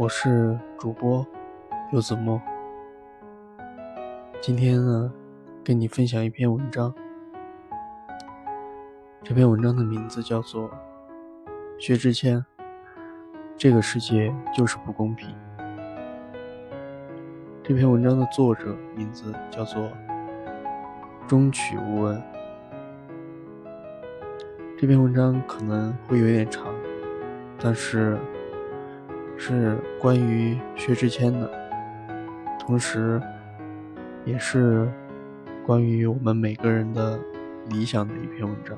我是主播柚子墨，今天呢，跟你分享一篇文章。这篇文章的名字叫做《薛之谦》，这个世界就是不公平。这篇文章的作者名字叫做中曲无闻。这篇文章可能会有点长，但是。是关于薛之谦的，同时，也是关于我们每个人的理想的一篇文章。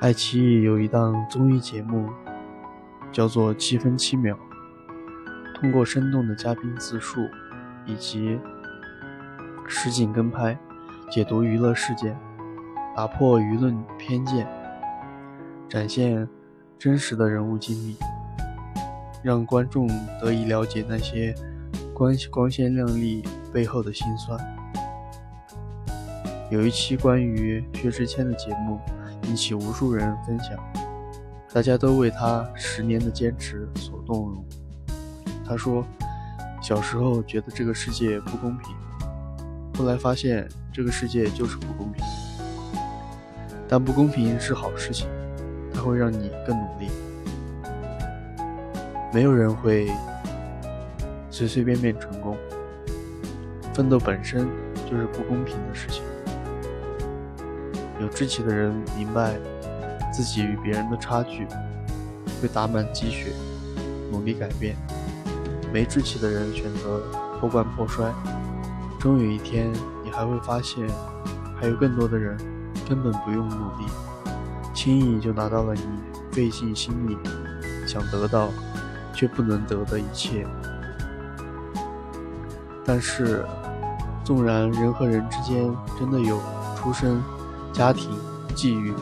爱奇艺有一档综艺节目，叫做《七分七秒》，通过生动的嘉宾自述以及实景跟拍，解读娱乐事件，打破舆论偏见。展现真实的人物经历，让观众得以了解那些光光鲜亮丽背后的辛酸。有一期关于薛之谦的节目，引起无数人分享，大家都为他十年的坚持所动容。他说：“小时候觉得这个世界不公平，后来发现这个世界就是不公平，但不公平是好事情。”它会让你更努力。没有人会随随便便成功，奋斗本身就是不公平的事情。有志气的人明白自己与别人的差距，会打满鸡血，努力改变；没志气的人选择破罐破摔，终有一天你还会发现，还有更多的人根本不用努力。轻易就拿到了你费尽心力想得到却不能得的一切。但是，纵然人和人之间真的有出身、家庭、际遇、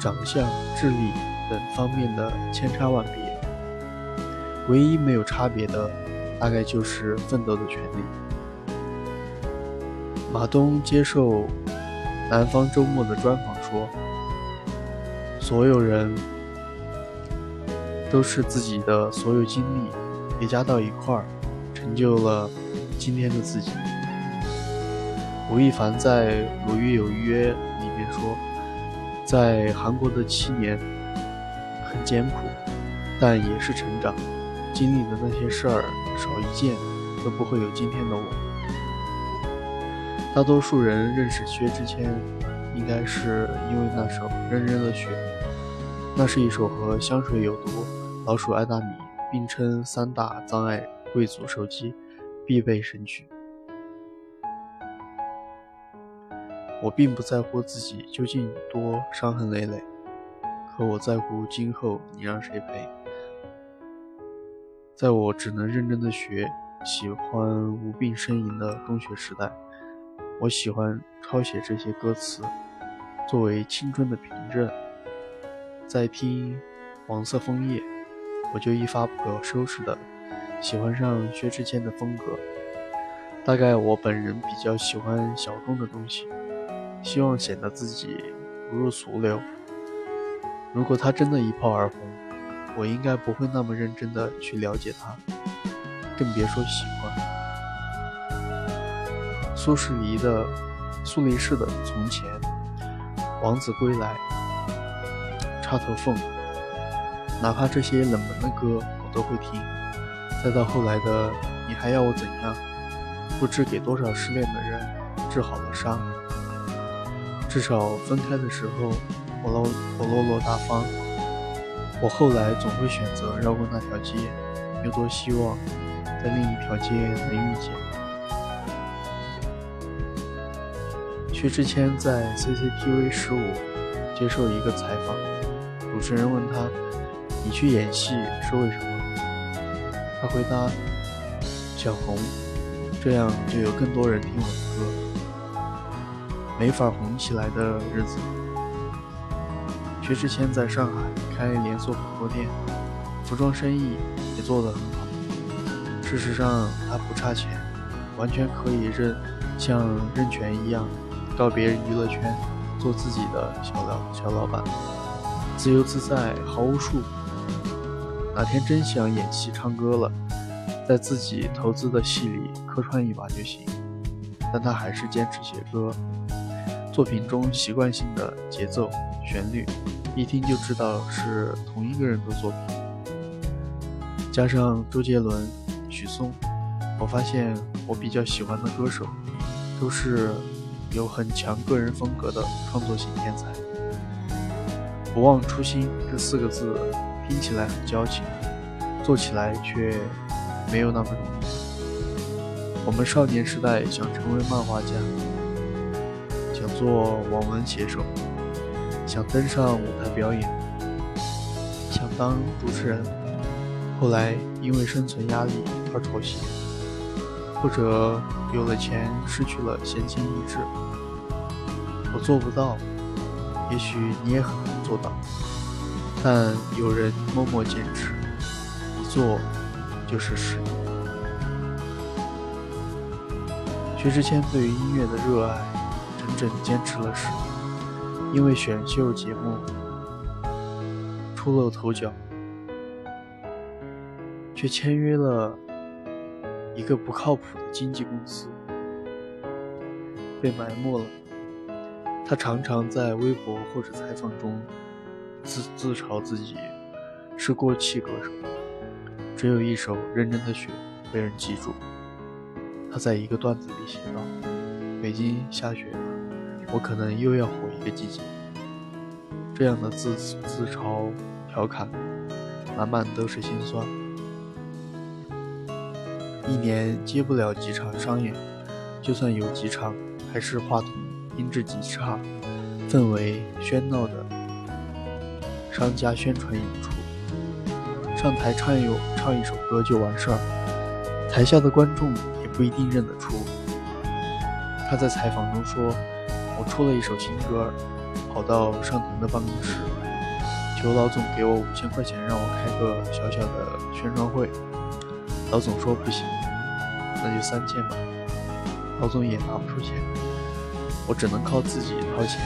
长相、智力等方面的千差万别，唯一没有差别的，大概就是奋斗的权利。马东接受《南方周末》的专访说。所有人都是自己的所有经历叠加到一块儿，成就了今天的自己。吴亦凡在《鲁豫有约》里面说，在韩国的七年很艰苦，但也是成长。经历的那些事儿少一件，都不会有今天的我。大多数人认识薛之谦，应该是因为那首《认真的雪》。那是一首和《香水有毒》《老鼠爱大米》并称三大葬爱贵族手机必备神曲。我并不在乎自己究竟多伤痕累累，可我在乎今后你让谁陪。在我只能认真的学、喜欢无病呻吟的中学时代，我喜欢抄写这些歌词，作为青春的凭证。在听《黄色枫叶》，我就一发不可收拾的喜欢上薛之谦的风格。大概我本人比较喜欢小众的东西，希望显得自己不入俗流。如果他真的一炮而红，我应该不会那么认真的去了解他，更别说喜欢。苏轼离的苏黎世的从前，王子归来。插头凤，哪怕这些冷门的歌我都会听。再到后来的你还要我怎样？不知给多少失恋的人治好了伤。至少分开的时候我落我落落大方。我后来总会选择绕过那条街，又多希望在另一条街能遇见。薛之谦在 CCTV 十五接受一个采访。主持人问他：“你去演戏是为什么？”他回答：“想红，这样就有更多人听我的歌。没法红起来的日子，薛之谦在上海开连锁火锅店，服装生意也做得很好。事实上，他不差钱，完全可以任像任泉一样告别娱乐圈，做自己的小老小老板。”自由自在，毫无束缚。哪天真想演戏唱歌了，在自己投资的戏里客串一把就行。但他还是坚持写歌，作品中习惯性的节奏、旋律，一听就知道是同一个人的作品。加上周杰伦、许嵩，我发现我比较喜欢的歌手，都是有很强个人风格的创作型天才。不忘初心这四个字听起来很矫情，做起来却没有那么容易。我们少年时代想成为漫画家，想做网文写手，想登上舞台表演，想当主持人。后来因为生存压力而妥协，或者有了钱失去了闲情逸致。我做不到，也许你也很做到，但有人默默坚持，一做就是十年。薛之谦对于音乐的热爱，整整坚持了十年，因为选秀节目出露头角。却签约了一个不靠谱的经纪公司，被埋没了。他常常在微博或者采访中自自嘲自己是过气歌手，只有一首《认真的雪》被人记住。他在一个段子里写道：“北京下雪了，我可能又要火一个季节。”这样的自自嘲调侃，满满都是心酸。一年接不了几场商演，就算有几场，还是话筒音质极差，氛围喧闹的商家宣传演出。上台唱一唱一首歌就完事儿，台下的观众也不一定认得出。他在采访中说：“我出了一首新歌，跑到上腾的办公室，求老总给我五千块钱，让我开个小小的宣传会。”老总说不行，那就三千吧。老总也拿不出钱，我只能靠自己掏钱。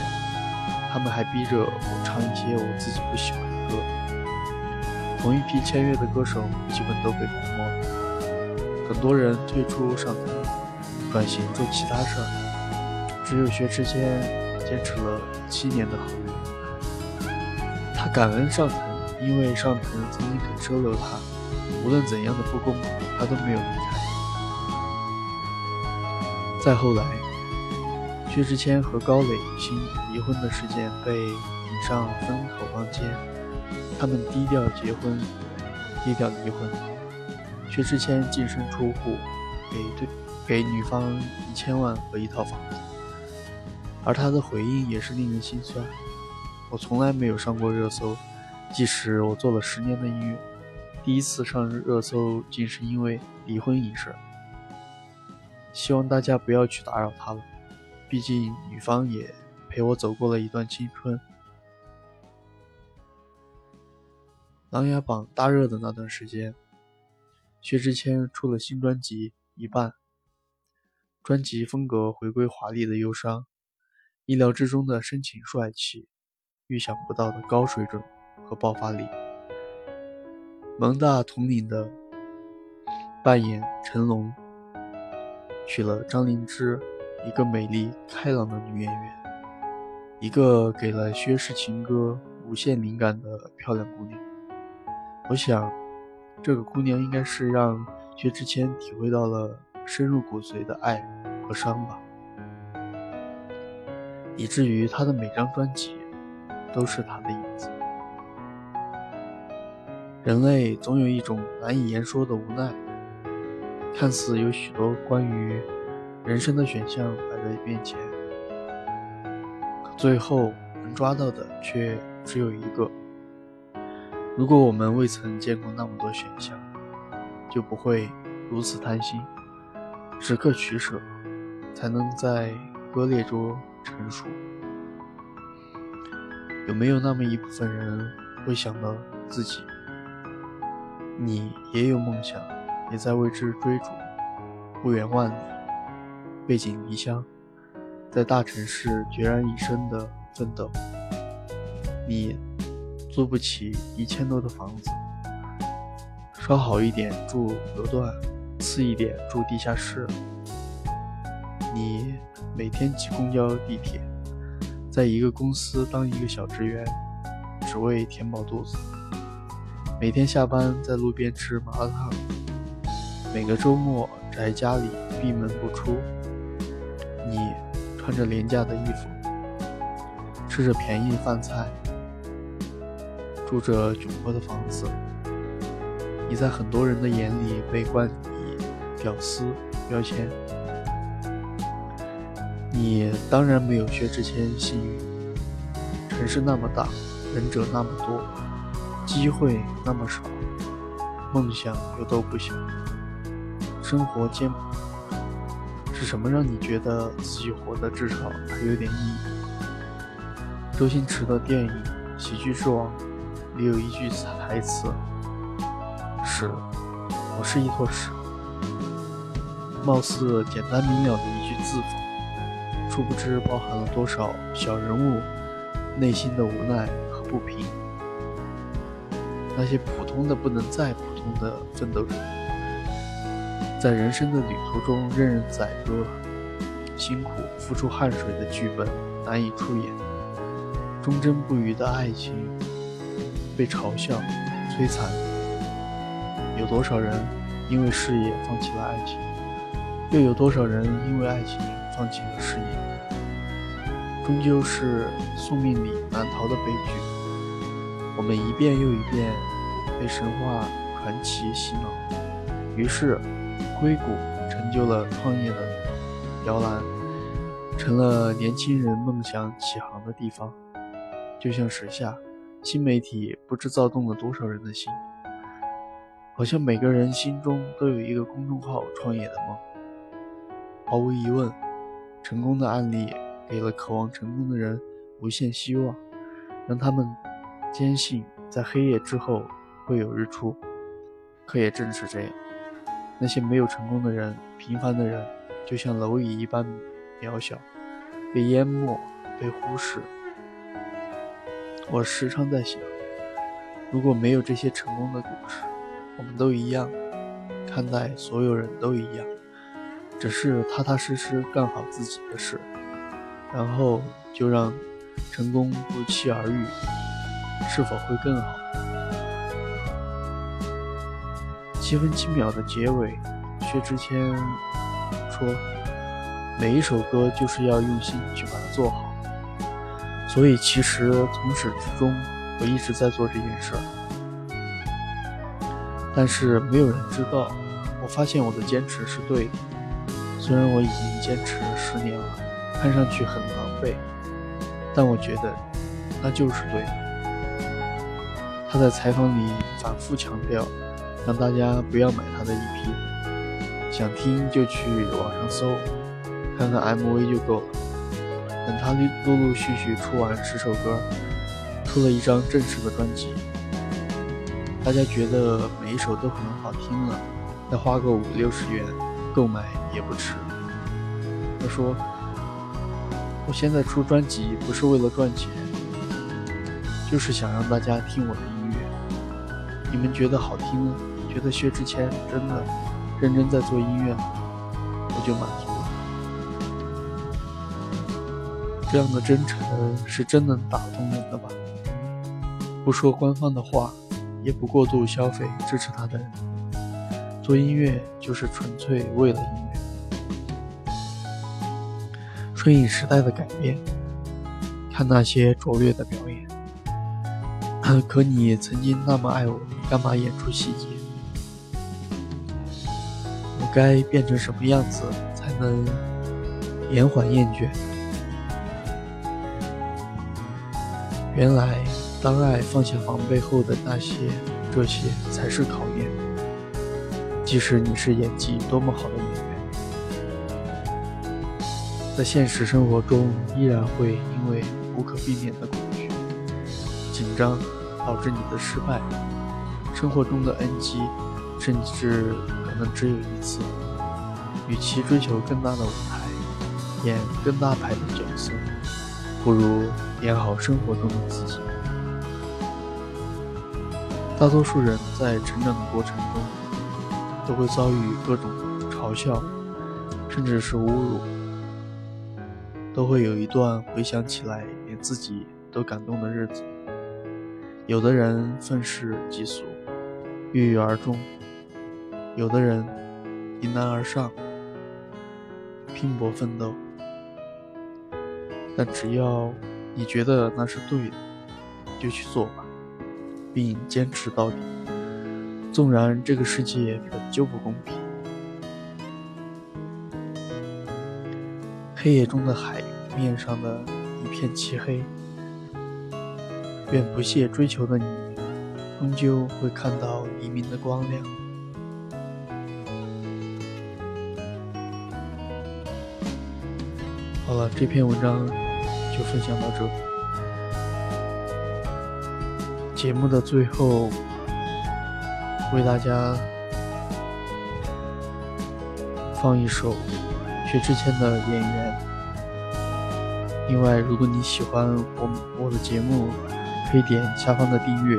他们还逼着我唱一些我自己不喜欢的歌。同一批签约的歌手基本都被埋没了，很多人退出上台，转型做其他事儿。只有薛之谦坚持了七年的合约。他感恩上腾，因为上腾曾经肯收留他。无论怎样的不公，他都没有离开。再后来，薛之谦和高磊鑫离婚的事件被引上风口浪尖，他们低调结婚，低调离婚。薛之谦净身出户，给对给女方一千万和一套房子，而他的回应也是令人心酸。我从来没有上过热搜，即使我做了十年的音乐。第一次上热搜，竟是因为离婚一事。希望大家不要去打扰他了，毕竟女方也陪我走过了一段青春。琅琊榜大热的那段时间，薛之谦出了新专辑《一半》，专辑风格回归华丽的忧伤，意料之中的深情帅气，预想不到的高水准和爆发力。蒙大统领的扮演成龙，娶了张灵芝，一个美丽开朗的女演员，一个给了薛氏情歌无限灵感的漂亮姑娘。我想，这个姑娘应该是让薛之谦体会到了深入骨髓的爱和伤吧，以至于他的每张专辑都是他的影子。人类总有一种难以言说的无奈，看似有许多关于人生的选项摆在面前，可最后能抓到的却只有一个。如果我们未曾见过那么多选项，就不会如此贪心，时刻取舍，才能在割裂中成熟。有没有那么一部分人会想到自己？你也有梦想，也在为之追逐，不远万里，背井离乡，在大城市孑然一身的奋斗。你租不起一千多的房子，稍好一点住楼段，次一点住地下室。你每天挤公交、地铁，在一个公司当一个小职员，只为填饱肚子。每天下班在路边吃麻辣烫，每个周末宅家里闭门不出。你穿着廉价的衣服，吃着便宜饭菜。住着窘迫的房子，你在很多人的眼里被冠以“屌丝”标签。你当然没有薛之谦幸运。城市那么大，忍者那么多，机会那么少，梦想又都不小，生活艰苦。是什么让你觉得自己活得至少还有点意义？周星驰的电影《喜剧之王》。里有一句台词：“屎，我是一坨屎。”貌似简单明了的一句自讽，殊不知包含了多少小人物内心的无奈和不平。那些普通的不能再普通的奋斗者，在人生的旅途中任人宰割，辛苦付出汗水的剧本难以出演，忠贞不渝的爱情。被嘲笑、摧残，有多少人因为事业放弃了爱情？又有多少人因为爱情放弃了事业？终究是宿命里难逃的悲剧。我们一遍又一遍被神话传奇洗脑，于是硅谷成就了创业的摇篮，成了年轻人梦想起航的地方，就像时下。新媒体不知躁动了多少人的心，好像每个人心中都有一个公众号创业的梦。毫无疑问，成功的案例给了渴望成功的人无限希望，让他们坚信在黑夜之后会有日出。可也正是这样，那些没有成功的人、平凡的人，就像蝼蚁一般渺小，被淹没，被忽视。我时常在想，如果没有这些成功的故事，我们都一样，看待所有人都一样，只是踏踏实实干好自己的事，然后就让成功不期而遇，是否会更好？七分七秒的结尾，薛之谦说：“每一首歌就是要用心去把它做好。”所以，其实从始至终，我一直在做这件事儿，但是没有人知道。我发现我的坚持是对的，虽然我已经坚持了十年了，看上去很狼狈，但我觉得那就是对的。他在采访里反复强调，让大家不要买他的 EP，想听就去网上搜，看看 MV 就够了。等他陆陆续续出完十首歌，出了一张正式的专辑，大家觉得每一首都很好听了，再花个五六十元购买也不迟。他说：“我现在出专辑不是为了赚钱，就是想让大家听我的音乐。你们觉得好听了，觉得薛之谦真的认真在做音乐，我就满足了。”这样的真诚是真能打动人的吧？不说官方的话，也不过度消费支持他的人。做音乐就是纯粹为了音乐。顺应时代的改变，看那些拙劣的表演。可你曾经那么爱我，干嘛演出细节？该变成什么样子才能延缓厌倦？原来，当爱放下防备后的那些，这些才是考验。即使你是演技多么好的演员，在现实生活中依然会因为无可避免的恐惧、紧张，导致你的失败。生活中的 NG，甚至可能只有一次。与其追求更大的舞台，演更大牌的角色。不如演好生活中的自己。大多数人在成长的过程中，都会遭遇各种嘲笑，甚至是侮辱，都会有一段回想起来连自己都感动的日子。有的人愤世嫉俗，郁郁而终；有的人迎难而上，拼搏奋斗。但只要你觉得那是对的，就去做吧。并坚持到底，纵然这个世界本就不公平。黑夜中的海面上的一片漆黑，愿不懈追求的你，终究会看到黎明的光亮。好了，这篇文章就分享到这。节目的最后，为大家放一首薛之谦的《演员》。另外，如果你喜欢我我的节目，可以点下方的订阅。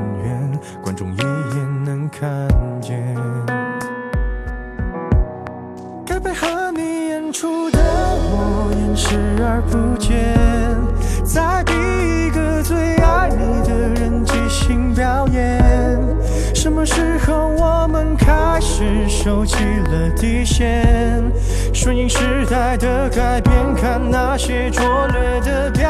观众一眼能看见。该配合你演出的我演视而不见，在逼一个最爱你的人即兴表演。什么时候我们开始收起了底线？顺应时代的改变，看那些拙劣的表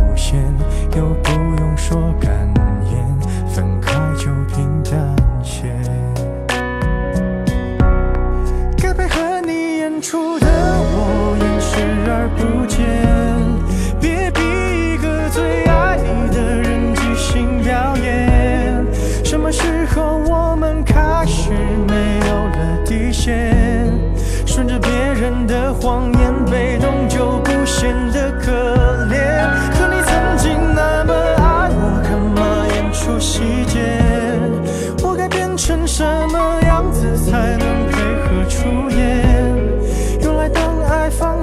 又不用说